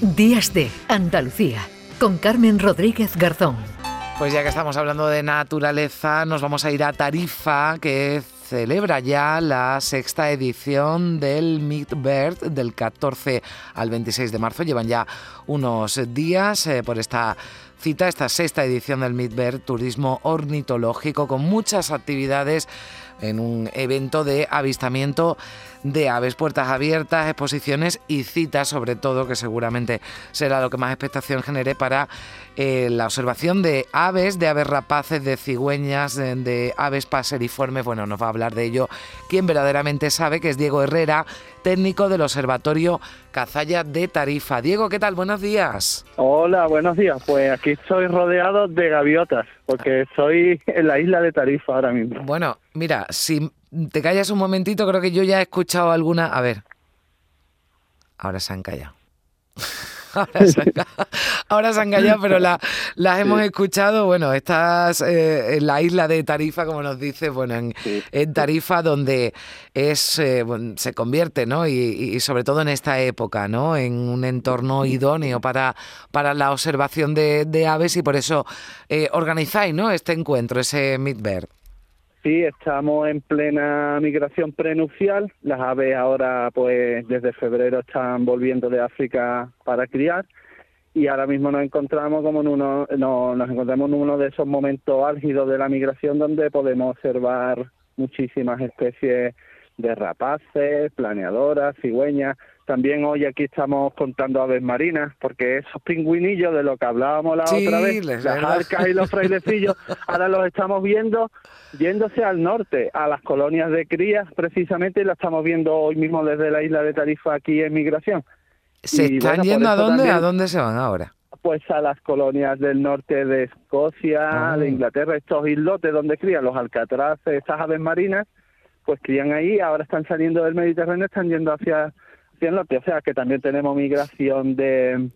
Días de Andalucía con Carmen Rodríguez Garzón. Pues ya que estamos hablando de naturaleza, nos vamos a ir a Tarifa, que celebra ya la sexta edición del Meet Bird del 14 al 26 de marzo. Llevan ya unos días eh, por esta cita, esta sexta edición del Meet Bird, turismo ornitológico, con muchas actividades en un evento de avistamiento de aves, puertas abiertas, exposiciones y citas sobre todo, que seguramente será lo que más expectación genere para eh, la observación de aves, de aves rapaces, de cigüeñas, de, de, aves paseriformes. Bueno, nos va a hablar de ello quien verdaderamente sabe, que es Diego Herrera, técnico del Observatorio Cazalla de Tarifa. Diego, ¿qué tal? Buenos días. Hola, buenos días. Pues aquí estoy rodeado de gaviotas, porque estoy en la isla de Tarifa ahora mismo. Bueno, mira, si te callas un momentito, creo que yo ya he escuchado alguna. A ver. Ahora se han callado. Ahora se, han, ahora se han callado, pero la, las hemos escuchado. Bueno, estás eh, en la isla de Tarifa, como nos dice, bueno, en, Sí. en Tarifa, donde es eh, bueno, se convierte, ¿no? Y, y sobre todo en esta época, ¿no? En un entorno idóneo para, para la observación de, de aves y por eso eh, organizáis, ¿no? Este encuentro, ese Meet Bird. Sí, estamos en plena migración prenupcial. Las aves ahora, pues desde febrero están volviendo de África para criar y ahora mismo nos encontramos como en uno, no, nos encontramos en uno de esos momentos álgidos de la migración donde podemos observar muchísimas especies de rapaces, planeadoras, cigüeñas. También hoy aquí estamos contando aves marinas, porque esos pingüinillos de lo que hablábamos la Sí, otra vez, las arcas y los frailecillos, ahora los estamos viendo yéndose al norte, a las colonias de crías precisamente, y la estamos viendo hoy mismo desde la isla de Tarifa aquí en migración. ¿Se Y, están bueno, yendo a dónde? también- ¿A dónde se van ahora? Pues a las colonias del norte de Escocia, Ah. de Inglaterra, estos islotes donde crían los alcatraces, estas aves marinas, pues crían ahí, ahora están saliendo del Mediterráneo, están yendo hacia, hacia el norte. O sea que también tenemos migración de,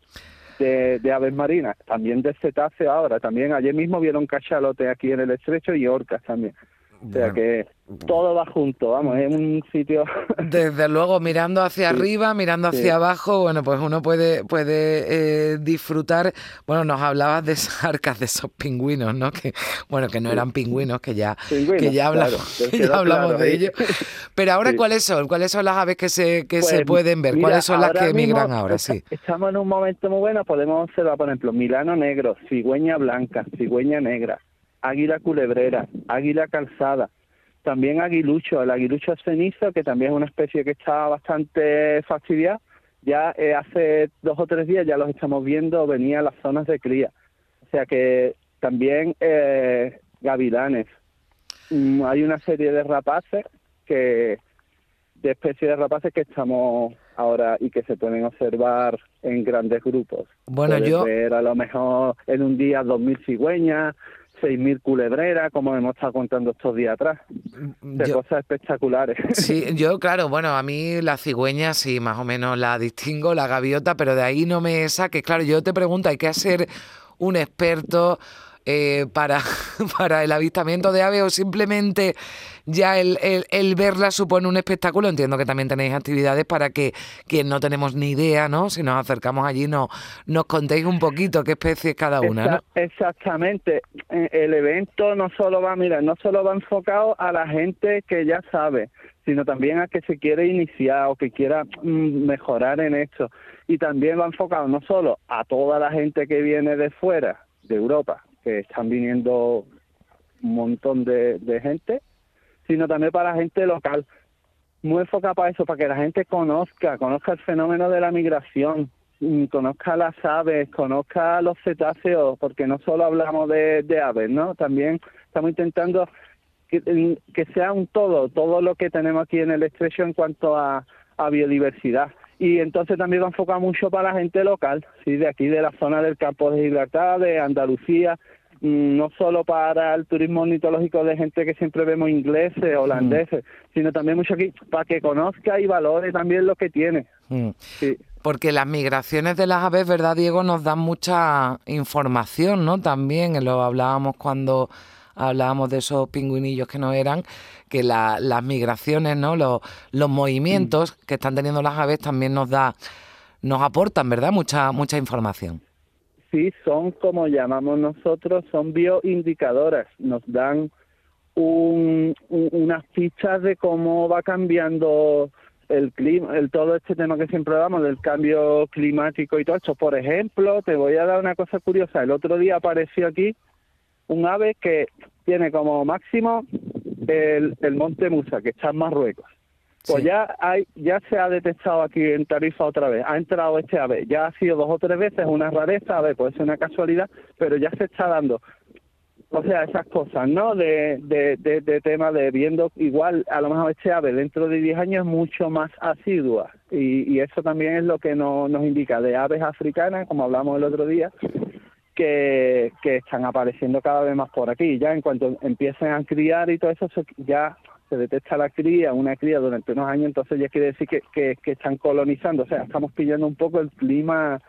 de, de aves marinas, también de cetáceos ahora, también ayer mismo vieron cachalote aquí en el estrecho y orcas también. O sea Bueno. que todo va junto, vamos, es un sitio... Desde luego, mirando hacia Sí, arriba, mirando hacia sí. abajo, bueno, pues uno puede, puede eh, disfrutar. Bueno, nos hablabas de esas arcas, de esos pingüinos, ¿no? Que, bueno, que no eran pingüinos, que ya, Pingüinos, que ya hablamos, claro, que ya hablamos claro de ellos. Pero ahora, Sí. ¿cuáles son? ¿Cuáles son las aves que se, que se Pues, pueden ver? mira, ¿Cuáles son las que mismo emigran ahora? Sí. Estamos en un momento muy bueno, podemos observar, por ejemplo, Milano negro, cigüeña blanca, cigüeña negra, águila culebrera, águila calzada, también aguilucho, el aguilucho cenizo, que también es una especie que está bastante fastidiada, ya eh, hace dos o tres días ya los estamos viendo venir a las zonas de cría. O sea que también eh, gavilanes. Mm, hay una serie de rapaces que de especies de rapaces que estamos ahora y que se pueden observar en grandes grupos. Bueno, Puedes yo- ver a lo mejor en un día 2.000 cigüeñas, 6.000 culebreras, como hemos estado contando estos días atrás. De Yo- cosas espectaculares. Sí, yo, claro, bueno, a mí la cigüeña sí, más o menos la distingo, la gaviota, pero de ahí no me saques. Claro, yo te pregunto, ¿hay que ser un experto eh, para, el avistamiento de aves o simplemente ya el, verla supone un espectáculo? Entiendo que también tenéis actividades para que quien no tenemos ni idea, ¿no? Si nos acercamos allí, no, nos contéis un poquito qué especie es cada una, ¿no? Exa- Exactamente. Eh, El evento no solo va, mira, no solo va enfocado a la gente que ya sabe, sino también a que se quiere iniciar o que quiera mm, mejorar en esto. Y también va enfocado no solo a toda la gente que viene de fuera, de Europa, que están viniendo un montón de, gente, sino también para la gente local. Muy enfocado para eso, para que la gente conozca, conozca el fenómeno de la migración, mm, conozca las aves, conozca los cetáceos, porque no solo hablamos de, aves, ¿no? También estamos intentando que, que sea un todo, todo lo que tenemos aquí en el estrecho en cuanto a, a biodiversidad. Y entonces también va enfocado mucho para la gente local, sí, de aquí de la zona del campo de Gibraltar, de Andalucía, mm, no solo para el turismo ornitológico de gente que siempre vemos ingleses, holandeses, sino también mucho aquí para que conozca y valore también lo que tiene. Mm. Sí. Porque las migraciones de las aves, ¿verdad, Diego? Nos dan mucha información, ¿no? También lo hablábamos cuando hablábamos de esos pingüinillos que no eran, que la- las migraciones, ¿no? Los, los movimientos que están teniendo las aves también nos da nos aportan, ¿verdad? Mucha, mucha información. Sí, son como llamamos nosotros, son bioindicadoras. Nos dan un, unas fichas de cómo va cambiando el clima, el todo este tema que siempre damos del cambio climático y todo esto. Por ejemplo, te voy a dar una cosa curiosa. El otro día apareció aquí un ave que tiene como máximo el, el monte Musa, que está en Marruecos. Pues ya hay, ya se ha detectado aquí en Tarifa otra vez, ha entrado este ave, ya ha sido dos o tres veces una rareza, a ver, puede ser una casualidad, pero ya se está dando. O sea, esas cosas, ¿no? De, de, de, de tema de viendo, igual, a lo mejor este ave dentro de 10 años es mucho más asidua. Y, y eso también es lo que no, nos indica de aves africanas, como hablamos el otro día, que, que están apareciendo cada vez más por aquí. Ya en cuanto empiecen a criar y todo eso, ya se detecta la cría, una cría durante unos años, entonces ya quiere decir que, que, que están colonizando, o sea, estamos pillando un poco el clima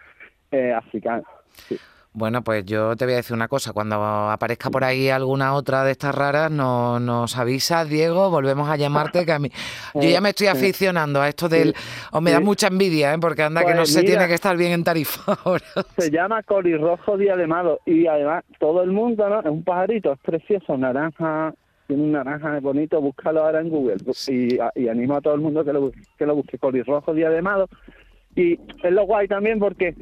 eh, africano. Sí. Bueno, pues yo te voy a decir una cosa, cuando aparezca por ahí alguna otra de estas raras, no, nos avisas, Diego, volvemos a llamarte, que a mí, yo ya me estoy aficionando a esto del, o me da mucha envidia, ¿eh? porque anda pues que no se tiene que estar bien en Tarifa ahora. Se llama colirrojo diademado y además todo el mundo, ¿no? Es un pajarito, es precioso, naranja, tiene un naranja bonito, búscalo ahora en Google y, y animo a todo el mundo que lo, que lo busque, colirrojo diademado. Y es lo guay también porque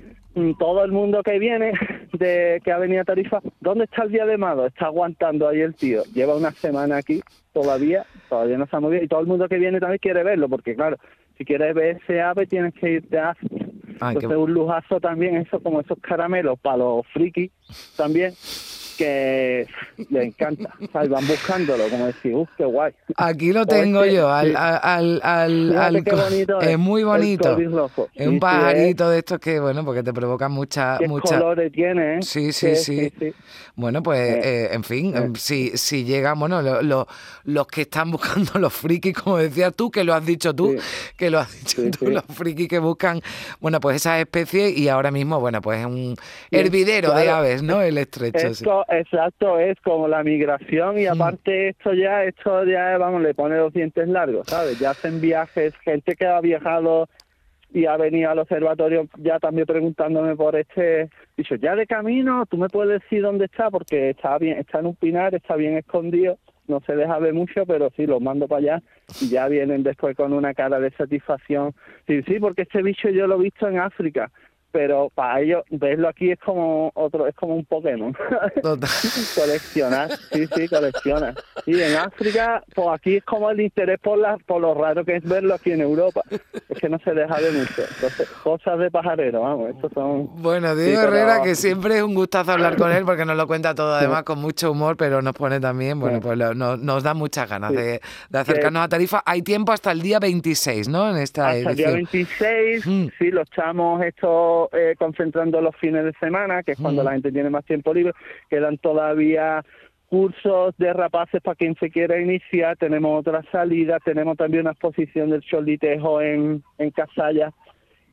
todo el mundo que viene de que ha venido a Tarifa, ¿dónde está el diademado? Está aguantando ahí el tío. Lleva una semana aquí todavía, todavía no se ha movido y todo el mundo que viene también quiere verlo porque claro, si quieres ver ese ave tienes que irte a África. Entonces qué... un lujazo también eso como esos caramelos para los frikis también que le encanta, ¿sabes? van buscándolo, como decir, uff, qué guay. Aquí lo tengo este, yo, al, al, al, al bonito es, es, muy bonito. Es un pajarito de estos que, bueno, porque te provoca mucha... ¿Qué mucha... colores tiene? ¿eh? Sí, sí, sí, sí, Bueno, pues, eh, en fin, eh. si, si llegan, bueno, lo, lo, los que están buscando los frikis, como decías tú, que lo has dicho tú, que lo has dicho tú, los frikis que buscan, bueno, pues esas especies y ahora mismo, bueno, pues es un hervidero claro. de aves, ¿no? El estrecho. Esto, Exacto, es como la migración y aparte esto ya, esto ya, vamos, le pone los dientes largos, ¿sabes? Ya hacen viajes, gente que ha viajado y ha venido al observatorio ya también preguntándome por este, dicho, ya de camino, tú me puedes decir dónde está porque está bien, está en un pinar, está bien escondido, no se deja ver mucho, pero sí, los mando para allá y ya vienen después con una cara de satisfacción. Sí, sí, porque este bicho yo lo he visto en África pero para ellos verlo aquí es como otro es como un Pokémon coleccionar sí sí coleccionar y en África pues aquí es como el interés por la por lo raro que es verlo aquí en Europa es que no se deja de mucho entonces cosas de pajarero vamos estos son bueno Diego sí, Herrera pero... que siempre es un gustazo hablar con él porque nos lo cuenta todo además con mucho humor pero nos pone también bueno pues lo, nos, nos da muchas ganas sí. de, de, acercarnos a Tarifa hay tiempo hasta el día 26 ¿no? en esta hasta edición. el día 26 mm. sí lo echamos eh, concentrando los fines de semana, que es cuando mm. la gente tiene más tiempo libre. Quedan todavía cursos de rapaces para quien se quiera iniciar. Tenemos otra salida, tenemos también una exposición del Cholitejo en, en Casalla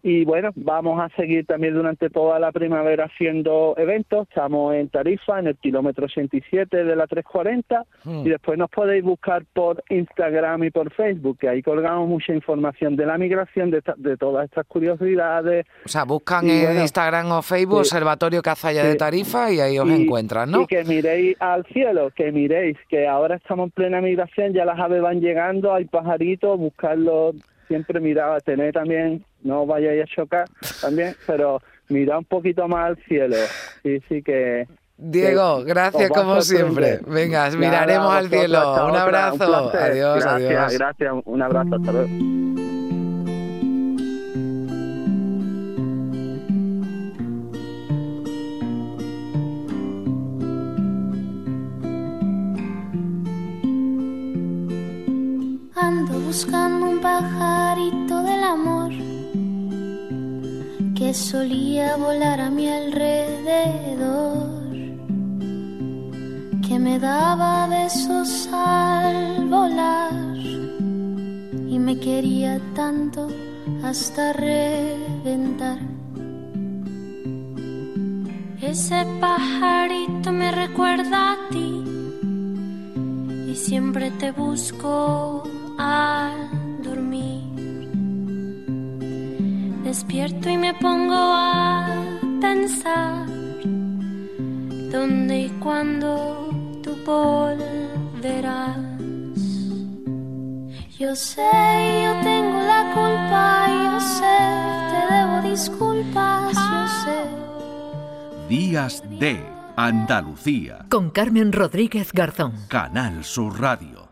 y bueno, vamos a seguir también durante toda la primavera haciendo eventos. Estamos en Tarifa, en el kilómetro 87 de la 340. Hmm. Y después nos podéis buscar por Instagram y por Facebook, que ahí colgamos mucha información de la migración, de, de todas estas curiosidades. O sea, buscan y en bueno, Instagram o Facebook sí, Observatorio Cazalla sí, de Tarifa y ahí os y, encuentran, ¿no? Y que miréis al cielo, que miréis, que ahora estamos en plena migración, ya las aves van llegando, hay pajaritos, buscarlos siempre miraba, tener también, no vayáis a chocar también, pero mira un poquito más al cielo. Sí, sí que... Diego, gracias como siempre. Venga, miraremos al cielo. Un abrazo. Un adiós, gracias, adiós. Gracias, un abrazo. Hasta luego. Ando buscando un pajarito del amor que solía volar a mi alrededor, que me daba besos al volar y me quería tanto hasta reventar. Ese pajarito me recuerda a ti y siempre te busco al despierto y me pongo a pensar dónde y cuándo tú volverás. Yo sé, yo tengo la culpa, yo sé, te debo disculpas, yo sé. Días de Andalucía. Con Carmen Rodríguez Garzón. Canal Sur Radio.